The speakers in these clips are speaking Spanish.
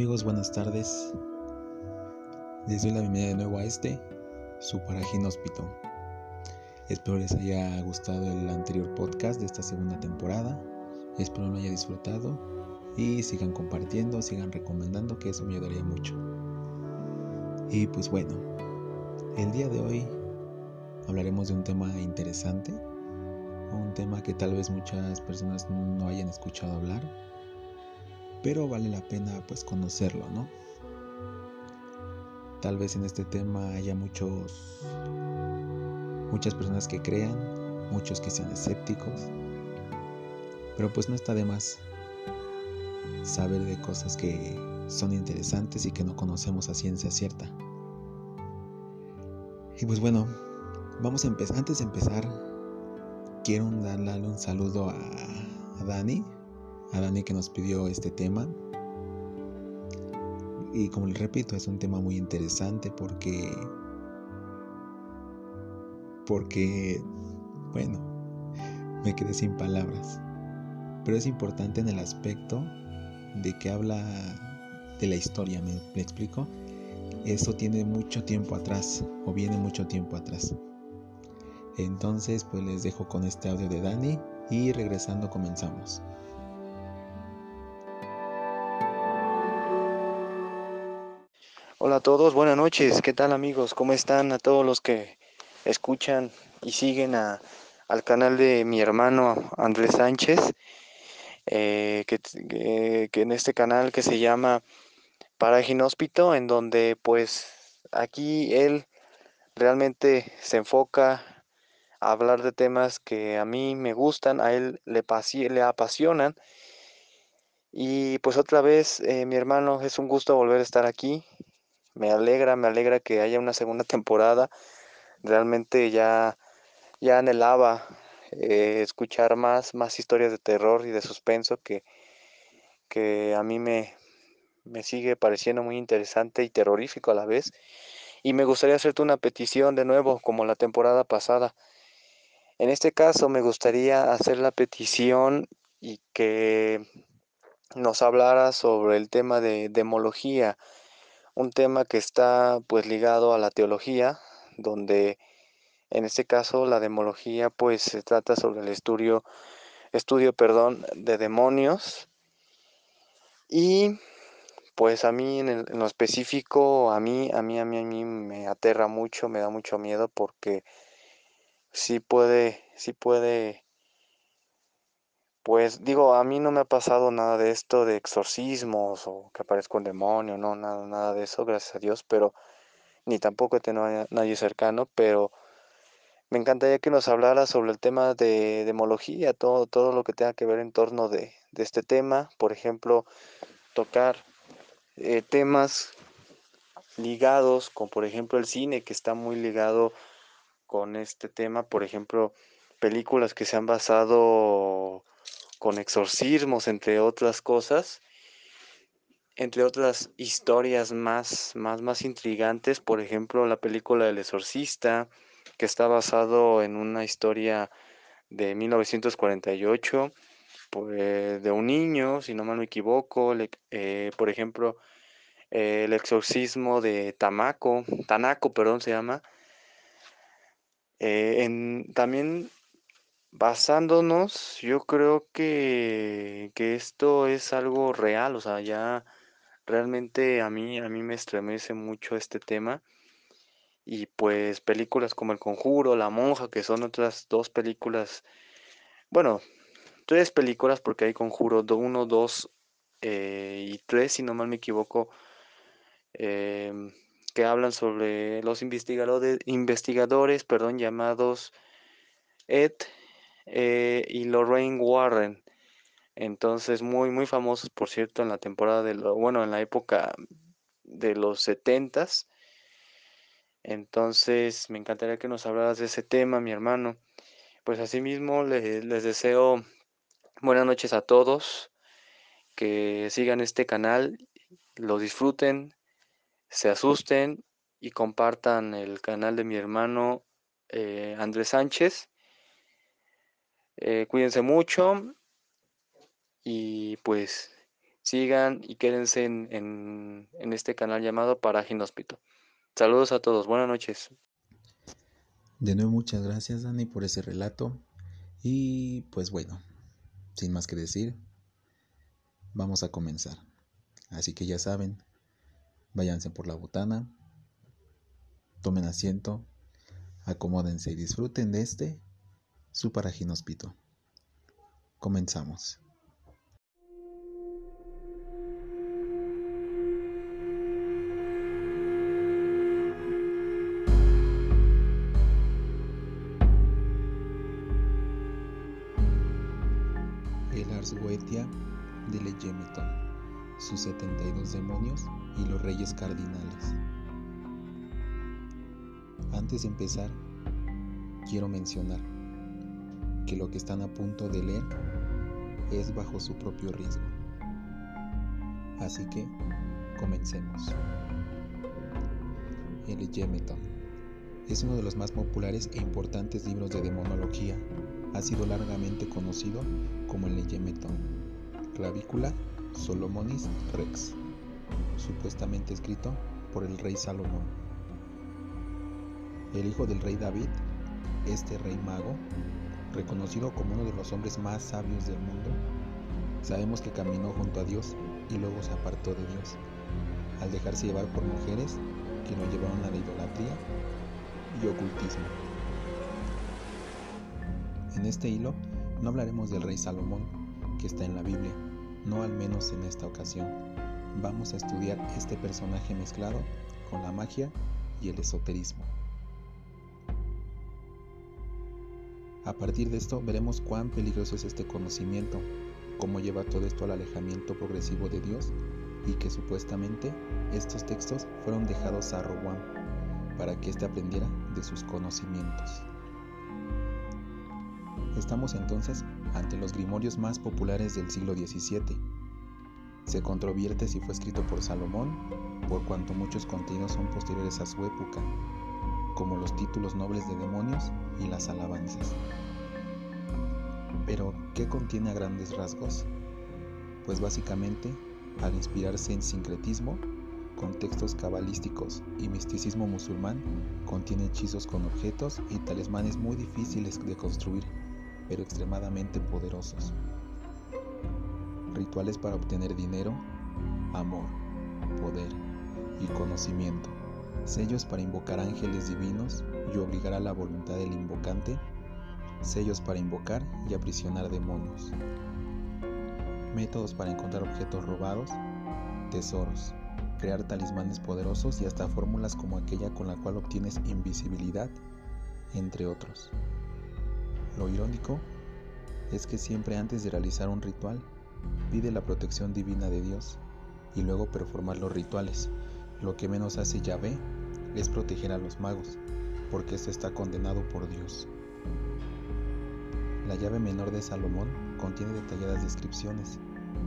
¿Qué tal amigos? Buenas tardes. Les doy la bienvenida de nuevo a este, su Parajín Hospital. Espero les haya gustado el anterior podcast de esta segunda temporada. Espero lo haya disfrutado y sigan compartiendo, sigan recomendando, que eso me ayudaría mucho. Y pues bueno, el día de hoy hablaremos de un tema interesante, un tema que tal vez muchas personas no hayan escuchado hablar pero vale la pena pues conocerlo, ¿no? Tal vez en este tema haya muchos muchas personas que crean, muchos que sean escépticos, pero pues no está de más saber de cosas que son interesantes y que no conocemos a ciencia cierta. Y pues bueno, vamos a empezar. Antes de empezar, quiero darle un saludo a, a Dani, a Dani que nos pidió este tema. Y como les repito, es un tema muy interesante porque porque bueno, me quedé sin palabras. Pero es importante en el aspecto de que habla de la historia, ¿me, ¿me explico? Eso tiene mucho tiempo atrás o viene mucho tiempo atrás. Entonces, pues les dejo con este audio de Dani y regresando comenzamos. Hola a todos, buenas noches, ¿qué tal amigos? ¿Cómo están? A todos los que escuchan y siguen al canal de mi hermano Andrés Sánchez, eh, que, que, en este canal que se llama Para Ginóspito, en donde pues aquí él realmente se enfoca a hablar de temas que a mí me gustan, a él le, le apasionan. Y pues otra vez, eh, mi hermano, es un gusto volver a estar aquí me alegra, me alegra que haya una segunda temporada. Realmente ya, ya anhelaba eh, escuchar más, más historias de terror y de suspenso que, que a mí me, me sigue pareciendo muy interesante y terrorífico a la vez. Y me gustaría hacerte una petición de nuevo, como la temporada pasada. En este caso me gustaría hacer la petición y que nos hablara sobre el tema de demología un tema que está pues ligado a la teología, donde en este caso la demología pues se trata sobre el estudio, estudio perdón, de demonios. Y pues a mí en, en, lo específico, a mí, a mí, a mí, a mí me aterra mucho, me da mucho miedo porque sí puede, sí puede pues digo, a mí no me ha pasado nada de esto de exorcismos o que aparezca un demonio, no, nada, nada de eso, gracias a Dios, pero ni tampoco he tenido a nadie cercano, pero me encantaría que nos hablara sobre el tema de demología, todo, todo lo que tenga que ver en torno de, este tema, por ejemplo, tocar eh, temas ligados con, por ejemplo, el cine, que está muy ligado con este tema, por ejemplo, películas que se han basado con exorcismos, entre otras cosas, entre otras historias más, más, más intrigantes, por ejemplo, la película El Exorcista, que está basado en una historia de 1948, pues, de un niño, si no mal me equivoco, le, eh, por ejemplo, el exorcismo de Tamaco, Tanaco, perdón, se llama. Eh, también basándonos, yo creo que, que, esto es algo real, o sea, ya realmente a mí, a mí me estremece mucho este tema. Y pues películas como El Conjuro, La Monja, que son otras dos películas, bueno, tres películas porque hay Conjuro 1, 2 eh, y 3, si no mal me equivoco, eh, que hablan sobre los investigadores, investigadores perdón, llamados Ed eh, y Lorraine Warren. Entonces, muy, muy famosos, por cierto, en la temporada de lo, bueno, en la época de los setentas. Entonces, me encantaría que nos hablaras de ese tema, mi hermano. Pues asimismo, les, les deseo buenas noches a todos, que sigan este canal, lo disfruten, se asusten y compartan el canal de mi hermano eh, Andrés Sánchez. Eh, cuídense mucho y pues sigan y quédense en, este canal llamado Paraje Inhóspito. Saludos a todos, buenas noches. De nuevo muchas gracias Dani por ese relato y pues bueno, sin más que decir, vamos a comenzar. Así que ya saben, váyanse por la botana, tomen asiento, acomódense y disfruten de este su paraje inhóspito. Comenzamos. El Ars Goetia de Leyemeton, sus 72 demonios y los reyes cardinales. Antes de empezar, quiero mencionar que lo que están a punto de leer es bajo su propio riesgo. Así que, comencemos. El Yemeton es uno de los más populares e importantes libros de demonología. Ha sido largamente conocido como el Yemeton, Clavícula Solomonis Rex, supuestamente escrito por el rey Salomón. El hijo del rey David, este rey mago, reconocido como uno de los hombres más sabios del mundo, sabemos que caminó junto a Dios y luego se apartó de Dios, al dejarse llevar por mujeres que lo llevaron a la idolatría y ocultismo. En este hilo no hablaremos del rey Salomón, que está en la Biblia, no al menos en esta ocasión. Vamos a estudiar este personaje mezclado con la magia y el esoterismo. A partir de esto veremos cuán peligroso es este conocimiento, cómo lleva todo esto al alejamiento progresivo de Dios y que supuestamente estos textos fueron dejados a Rowan para que éste aprendiera de sus conocimientos. Estamos entonces ante los grimorios más populares del siglo XVII. Se controvierte si fue escrito por Salomón, por cuanto muchos contenidos son posteriores a su época, como los títulos nobles de demonios y las alabanzas. Pero, ¿qué contiene a grandes rasgos? Pues básicamente, al inspirarse en sincretismo, contextos cabalísticos y misticismo musulmán, contiene hechizos con objetos y talismanes muy difíciles de construir, pero extremadamente poderosos. Rituales para obtener dinero, amor, poder y conocimiento sellos para invocar ángeles divinos y obligar a la voluntad del invocante, sellos para invocar y aprisionar demonios, métodos para encontrar objetos robados, tesoros, crear talismanes poderosos y hasta fórmulas como aquella con la cual obtienes invisibilidad, entre otros. Lo irónico es que siempre antes de realizar un ritual, pide la protección divina de Dios y luego performar los rituales, lo que menos hace Yahvé es proteger a los magos, porque esto está condenado por Dios. La llave menor de Salomón contiene detalladas descripciones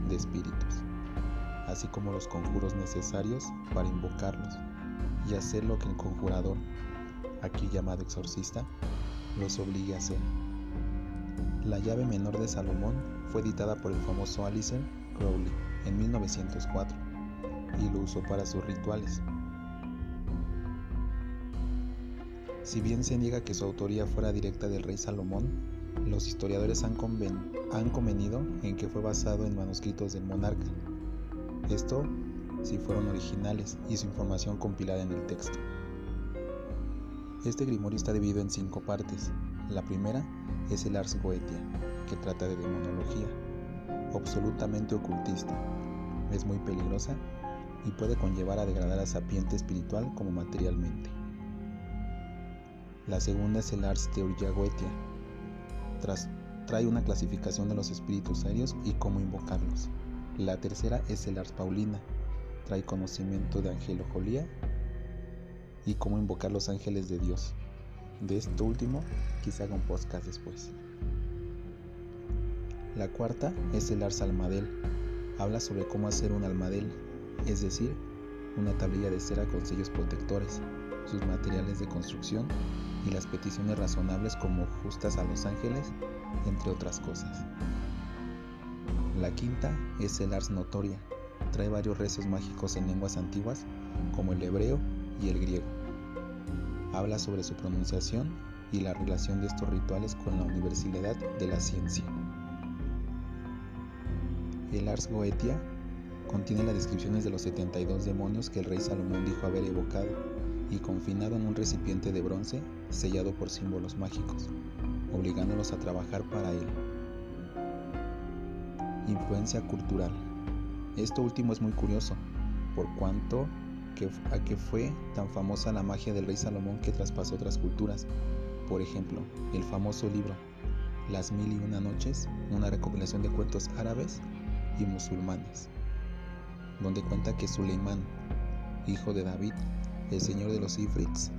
de espíritus, así como los conjuros necesarios para invocarlos y hacer lo que el conjurador, aquí llamado exorcista, los obligue a hacer. La llave menor de Salomón fue editada por el famoso Alistair Crowley en 1904 y lo usó para sus rituales. Si bien se niega que su autoría fuera directa del rey Salomón, los historiadores han, convenido en que fue basado en manuscritos del monarca. Esto si fueron originales y su información compilada en el texto. Este grimorio está dividido en cinco partes. La primera es el Ars Goetia, que trata de demonología, absolutamente ocultista. Es muy peligrosa y puede conllevar a degradar a sapiente espiritual como materialmente. La segunda es el Ars Teoria Goetia. trae una clasificación de los espíritus aéreos y cómo invocarlos. La tercera es el Ars Paulina. Trae conocimiento de angelojolía y cómo invocar los ángeles de Dios. De esto último, quizá haga un podcast después. La cuarta es el Ars Almadel. Habla sobre cómo hacer un almadel es decir, una tablilla de cera con sellos protectores, sus materiales de construcción y las peticiones razonables como justas a los ángeles, entre otras cosas. La quinta es el Ars Notoria. Trae varios rezos mágicos en lenguas antiguas como el hebreo y el griego. Habla sobre su pronunciación y la relación de estos rituales con la universalidad de la ciencia. El Ars Goetia contiene las descripciones de los 72 demonios que el rey Salomón dijo haber evocado y confinado en un recipiente de bronce sellado por símbolos mágicos, obligándolos a trabajar para él. Influencia cultural. Esto último es muy curioso, por cuanto que, a que fue tan famosa la magia del rey Salomón que traspasó otras culturas. Por ejemplo, el famoso libro Las Mil y Una Noches, una recopilación de cuentos árabes y musulmanes, donde cuenta que Suleimán, hijo de David, el señor de los Ifrits,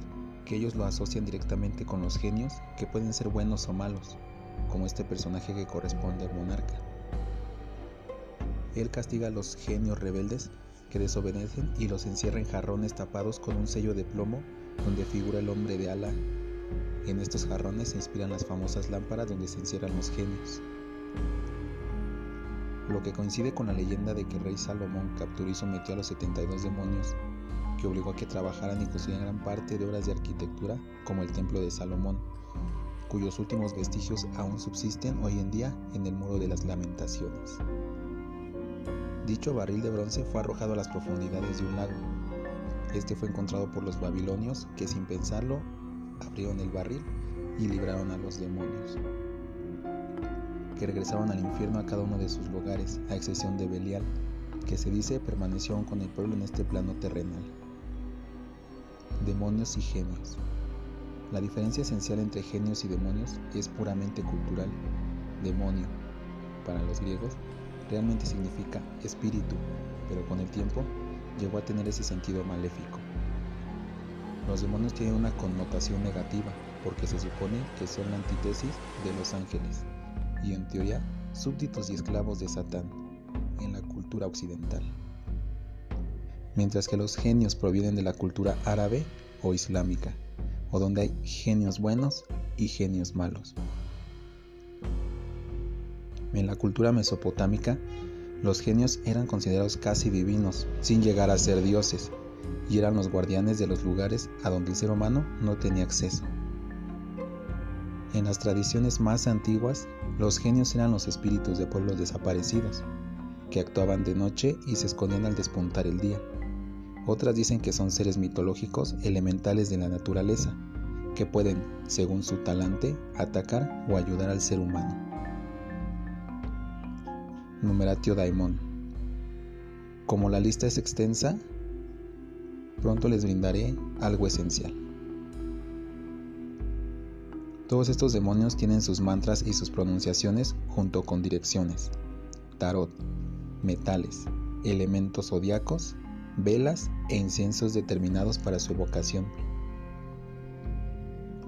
que ellos lo asocian directamente con los genios que pueden ser buenos o malos, como este personaje que corresponde al monarca. Él castiga a los genios rebeldes que desobedecen y los encierra en jarrones tapados con un sello de plomo donde figura el hombre de ala. En estos jarrones se inspiran las famosas lámparas donde se encierran los genios lo que coincide con la leyenda de que el rey Salomón capturó y sometió a los 72 demonios, obligó a que trabajaran y construyeran gran parte de obras de arquitectura como el Templo de Salomón, cuyos últimos vestigios aún subsisten hoy en día en el Muro de las Lamentaciones. Dicho barril de bronce fue arrojado a las profundidades de un lago. Este fue encontrado por los babilonios que sin pensarlo abrieron el barril y libraron a los demonios que regresaron al infierno a cada uno de sus lugares, a excepción de Belial, que se dice permaneció con el pueblo en este plano terrenal. Demonios y genios. La diferencia esencial entre genios y demonios es puramente cultural. Demonio, para los griegos, realmente significa espíritu, pero con el tiempo llegó a tener ese sentido maléfico. Los demonios tienen una connotación negativa porque se supone que son la antítesis de los ángeles y en teoría súbditos y esclavos de Satán en la cultura occidental. Mientras que los genios provienen de la cultura árabe o islámica, o donde hay genios buenos y genios malos. En la cultura mesopotámica, los genios eran considerados casi divinos, sin llegar a ser dioses, y eran los guardianes de los lugares a donde el ser humano no tenía acceso. En las tradiciones más antiguas, los genios eran los espíritus de pueblos desaparecidos, que actuaban de noche y se escondían al despuntar el día. Otras dicen que son seres mitológicos elementales de la naturaleza, que pueden, según su talante, atacar o ayudar al ser humano. Numeratio Daimon. Como la lista es extensa, pronto les brindaré algo esencial. Todos estos demonios tienen sus mantras y sus pronunciaciones junto con direcciones, tarot, metales, elementos zodiacos, velas e inciensos determinados para su evocación.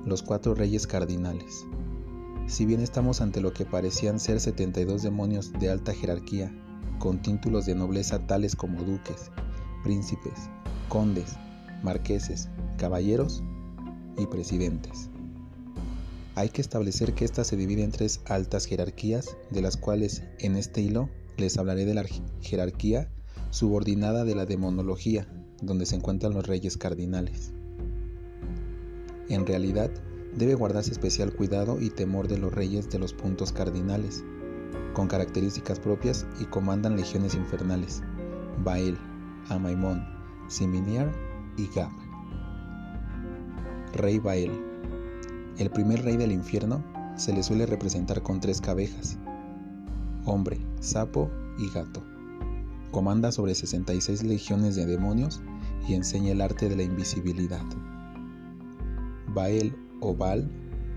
Los cuatro reyes cardinales. Si bien estamos ante lo que parecían ser 72 demonios de alta jerarquía, con títulos de nobleza tales como duques, príncipes, condes, marqueses, caballeros y presidentes. Hay que establecer que ésta se divide en tres altas jerarquías, de las cuales en este hilo les hablaré de la jerarquía subordinada de la demonología, donde se encuentran los reyes cardinales. En realidad, debe guardarse especial cuidado y temor de los reyes de los puntos cardinales, con características propias y comandan legiones infernales, Bael, Amaimón, Siminiar y Gab. Rey Bael el primer rey del infierno se le suele representar con tres cabezas, hombre, sapo y gato. Comanda sobre 66 legiones de demonios y enseña el arte de la invisibilidad. Bael o Baal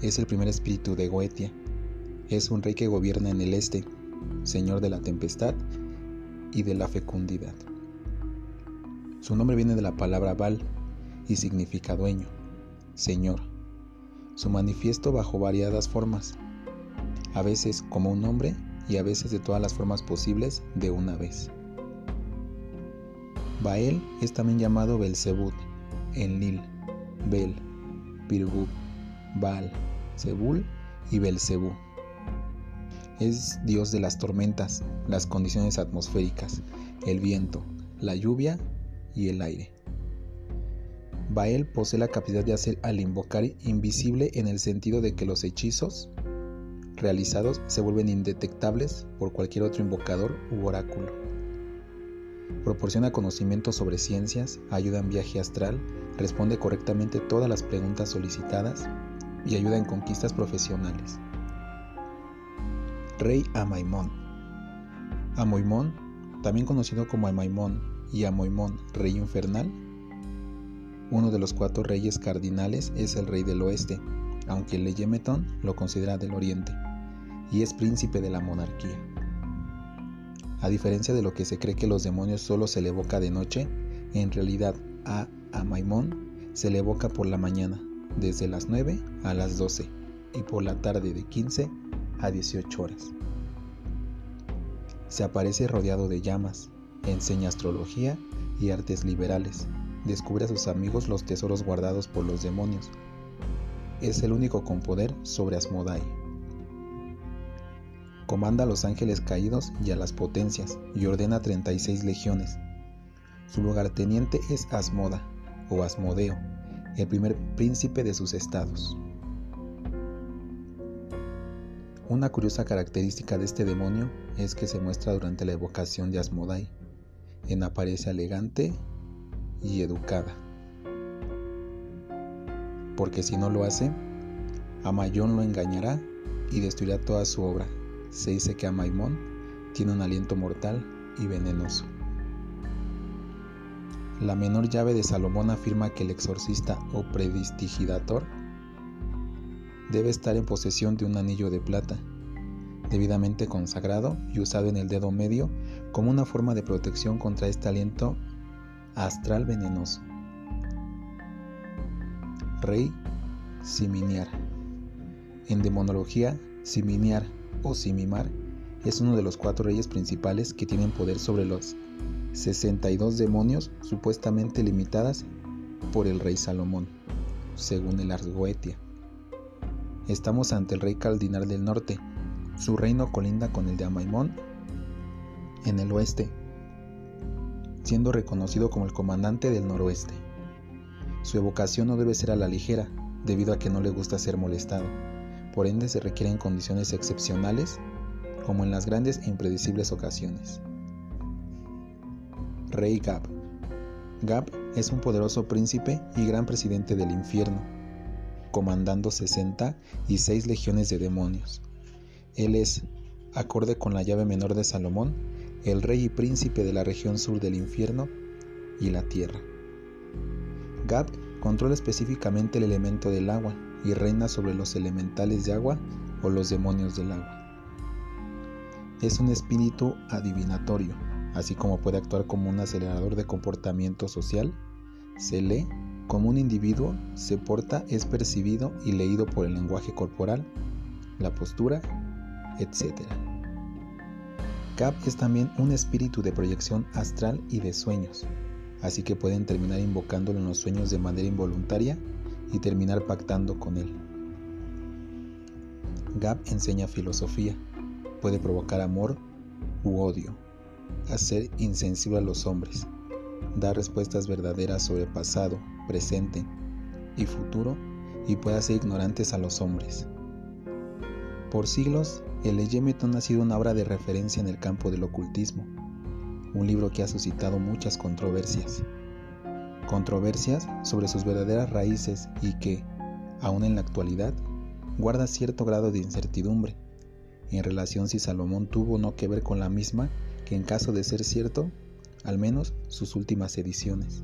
es el primer espíritu de Goetia. Es un rey que gobierna en el este, señor de la tempestad y de la fecundidad. Su nombre viene de la palabra Baal y significa dueño, señor su manifiesto bajo variadas formas, a veces como un hombre y a veces de todas las formas posibles de una vez. Bael es también llamado Belzebut, Enlil, Bel, Pirgub, Baal, Zebul y Belzebú. Es dios de las tormentas, las condiciones atmosféricas, el viento, la lluvia y el aire. Bael posee la capacidad de hacer al invocar invisible en el sentido de que los hechizos realizados se vuelven indetectables por cualquier otro invocador u oráculo. Proporciona conocimientos sobre ciencias, ayuda en viaje astral, responde correctamente todas las preguntas solicitadas y ayuda en conquistas profesionales. Rey Amaimón. Amoimón, también conocido como Amaimón y Amoimón, rey infernal, uno de los cuatro reyes cardinales es el rey del oeste, aunque Leyemeton lo considera del oriente y es príncipe de la monarquía. A diferencia de lo que se cree que los demonios solo se le evoca de noche, en realidad a Amaimón se le evoca por la mañana, desde las 9 a las 12, y por la tarde de 15 a 18 horas. Se aparece rodeado de llamas, enseña astrología y artes liberales, descubre a sus amigos los tesoros guardados por los demonios. Es el único con poder sobre Asmodai comanda a los ángeles caídos y a las potencias, y ordena 36 legiones. Su lugarteniente es Asmoda, o Asmodeo, el primer príncipe de sus estados. Una curiosa característica de este demonio es que se muestra durante la evocación de Asmodai, en apariencia elegante y educada. Porque si no lo hace, Amayón lo engañará y destruirá toda su obra se dice que Amaimón tiene un aliento mortal y venenoso. La menor llave de Salomón afirma que el exorcista o predistigidator debe estar en posesión de un anillo de plata, debidamente consagrado y usado en el dedo medio como una forma de protección contra este aliento astral venenoso. Rey Siminiar. En demonología, Siminiar o Simimar es uno de los cuatro reyes principales que tienen poder sobre los 62 demonios supuestamente limitadas por el rey Salomón, según el Arsgoetia. Estamos ante el rey Caldinar del norte. Su reino colinda con el de Amaimón en el oeste, siendo reconocido como el comandante del noroeste. Su evocación no debe ser a la ligera, debido a que no le gusta ser molestado por ende se requieren condiciones excepcionales como en las grandes e impredecibles ocasiones. Rey Gab. Gab es un poderoso príncipe y gran presidente del infierno, comandando 66 legiones de demonios. Él es, acorde con la llave menor de Salomón, el rey y príncipe de la región sur del infierno y la tierra. Gab controla específicamente el elemento del agua, y reina sobre los elementales de agua o los demonios del agua. Es un espíritu adivinatorio, así como puede actuar como un acelerador de comportamiento social, se lee como un individuo, se porta, es percibido y leído por el lenguaje corporal, la postura, etc. Cap es también un espíritu de proyección astral y de sueños, así que pueden terminar invocándolo en los sueños de manera involuntaria y terminar pactando con él. Gab enseña filosofía, puede provocar amor u odio, hacer insensible a los hombres, dar respuestas verdaderas sobre pasado, presente y futuro y puede hacer ignorantes a los hombres. Por siglos, el Eyemeton ha sido una obra de referencia en el campo del ocultismo, un libro que ha suscitado muchas controversias controversias sobre sus verdaderas raíces y que, aún en la actualidad, guarda cierto grado de incertidumbre en relación si Salomón tuvo o no que ver con la misma que en caso de ser cierto, al menos sus últimas ediciones.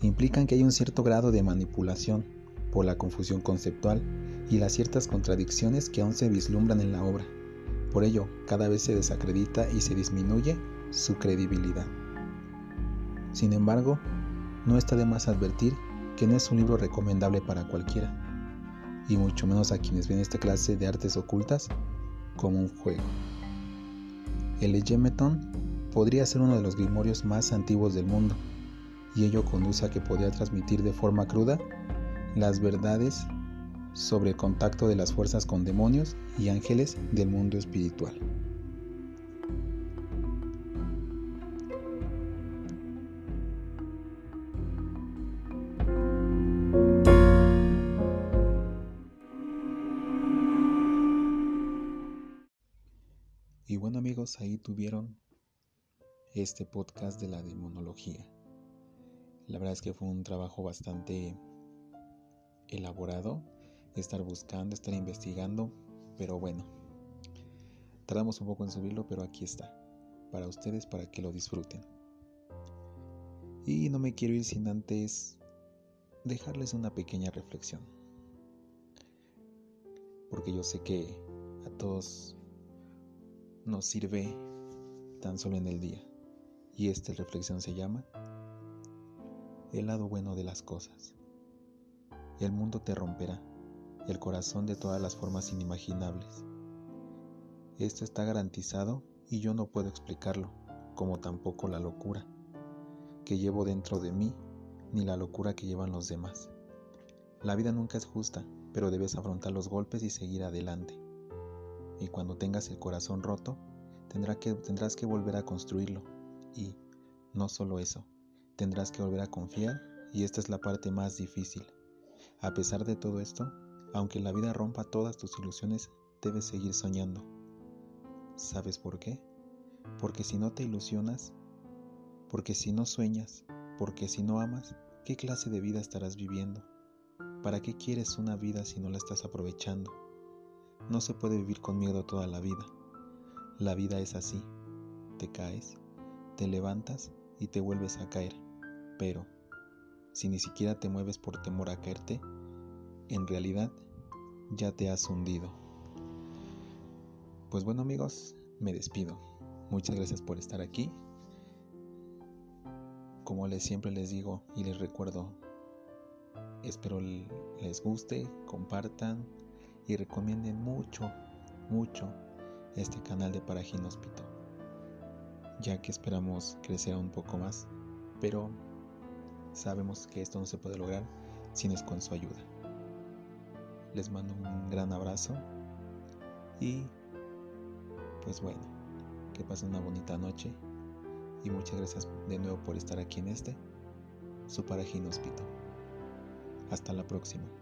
Implican que hay un cierto grado de manipulación por la confusión conceptual y las ciertas contradicciones que aún se vislumbran en la obra. Por ello, cada vez se desacredita y se disminuye su credibilidad. Sin embargo, no está de más advertir que no es un libro recomendable para cualquiera, y mucho menos a quienes ven esta clase de artes ocultas como un juego. El Egemeton podría ser uno de los grimorios más antiguos del mundo, y ello conduce a que podría transmitir de forma cruda las verdades sobre el contacto de las fuerzas con demonios y ángeles del mundo espiritual. Ahí tuvieron este podcast de la demonología. La verdad es que fue un trabajo bastante elaborado, estar buscando, estar investigando, pero bueno, tardamos un poco en subirlo, pero aquí está, para ustedes, para que lo disfruten. Y no me quiero ir sin antes dejarles una pequeña reflexión, porque yo sé que a todos nos sirve tan solo en el día, y esta reflexión se llama el lado bueno de las cosas. El mundo te romperá, el corazón de todas las formas inimaginables. Esto está garantizado y yo no puedo explicarlo, como tampoco la locura que llevo dentro de mí, ni la locura que llevan los demás. La vida nunca es justa, pero debes afrontar los golpes y seguir adelante. Y cuando tengas el corazón roto, tendrás que volver a construirlo. Y no solo eso, tendrás que volver a confiar y esta es la parte más difícil. A pesar de todo esto, aunque la vida rompa todas tus ilusiones, debes seguir soñando. ¿Sabes por qué? Porque si no te ilusionas, porque si no sueñas, porque si no amas, ¿qué clase de vida estarás viviendo? ¿Para qué quieres una vida si no la estás aprovechando? No se puede vivir con miedo toda la vida. La vida es así. Te caes, te levantas y te vuelves a caer. Pero, si ni siquiera te mueves por temor a caerte, en realidad ya te has hundido. Pues bueno amigos, me despido. Muchas gracias por estar aquí. Como les siempre les digo y les recuerdo, espero les guste, compartan y recomienden mucho, mucho este canal de Parajín Hospital ya que esperamos crecer un poco más, pero sabemos que esto no se puede lograr sin es con su ayuda. Les mando un gran abrazo y pues bueno, que pasen una bonita noche y muchas gracias de nuevo por estar aquí en este, su Parajín Hospital. Hasta la próxima.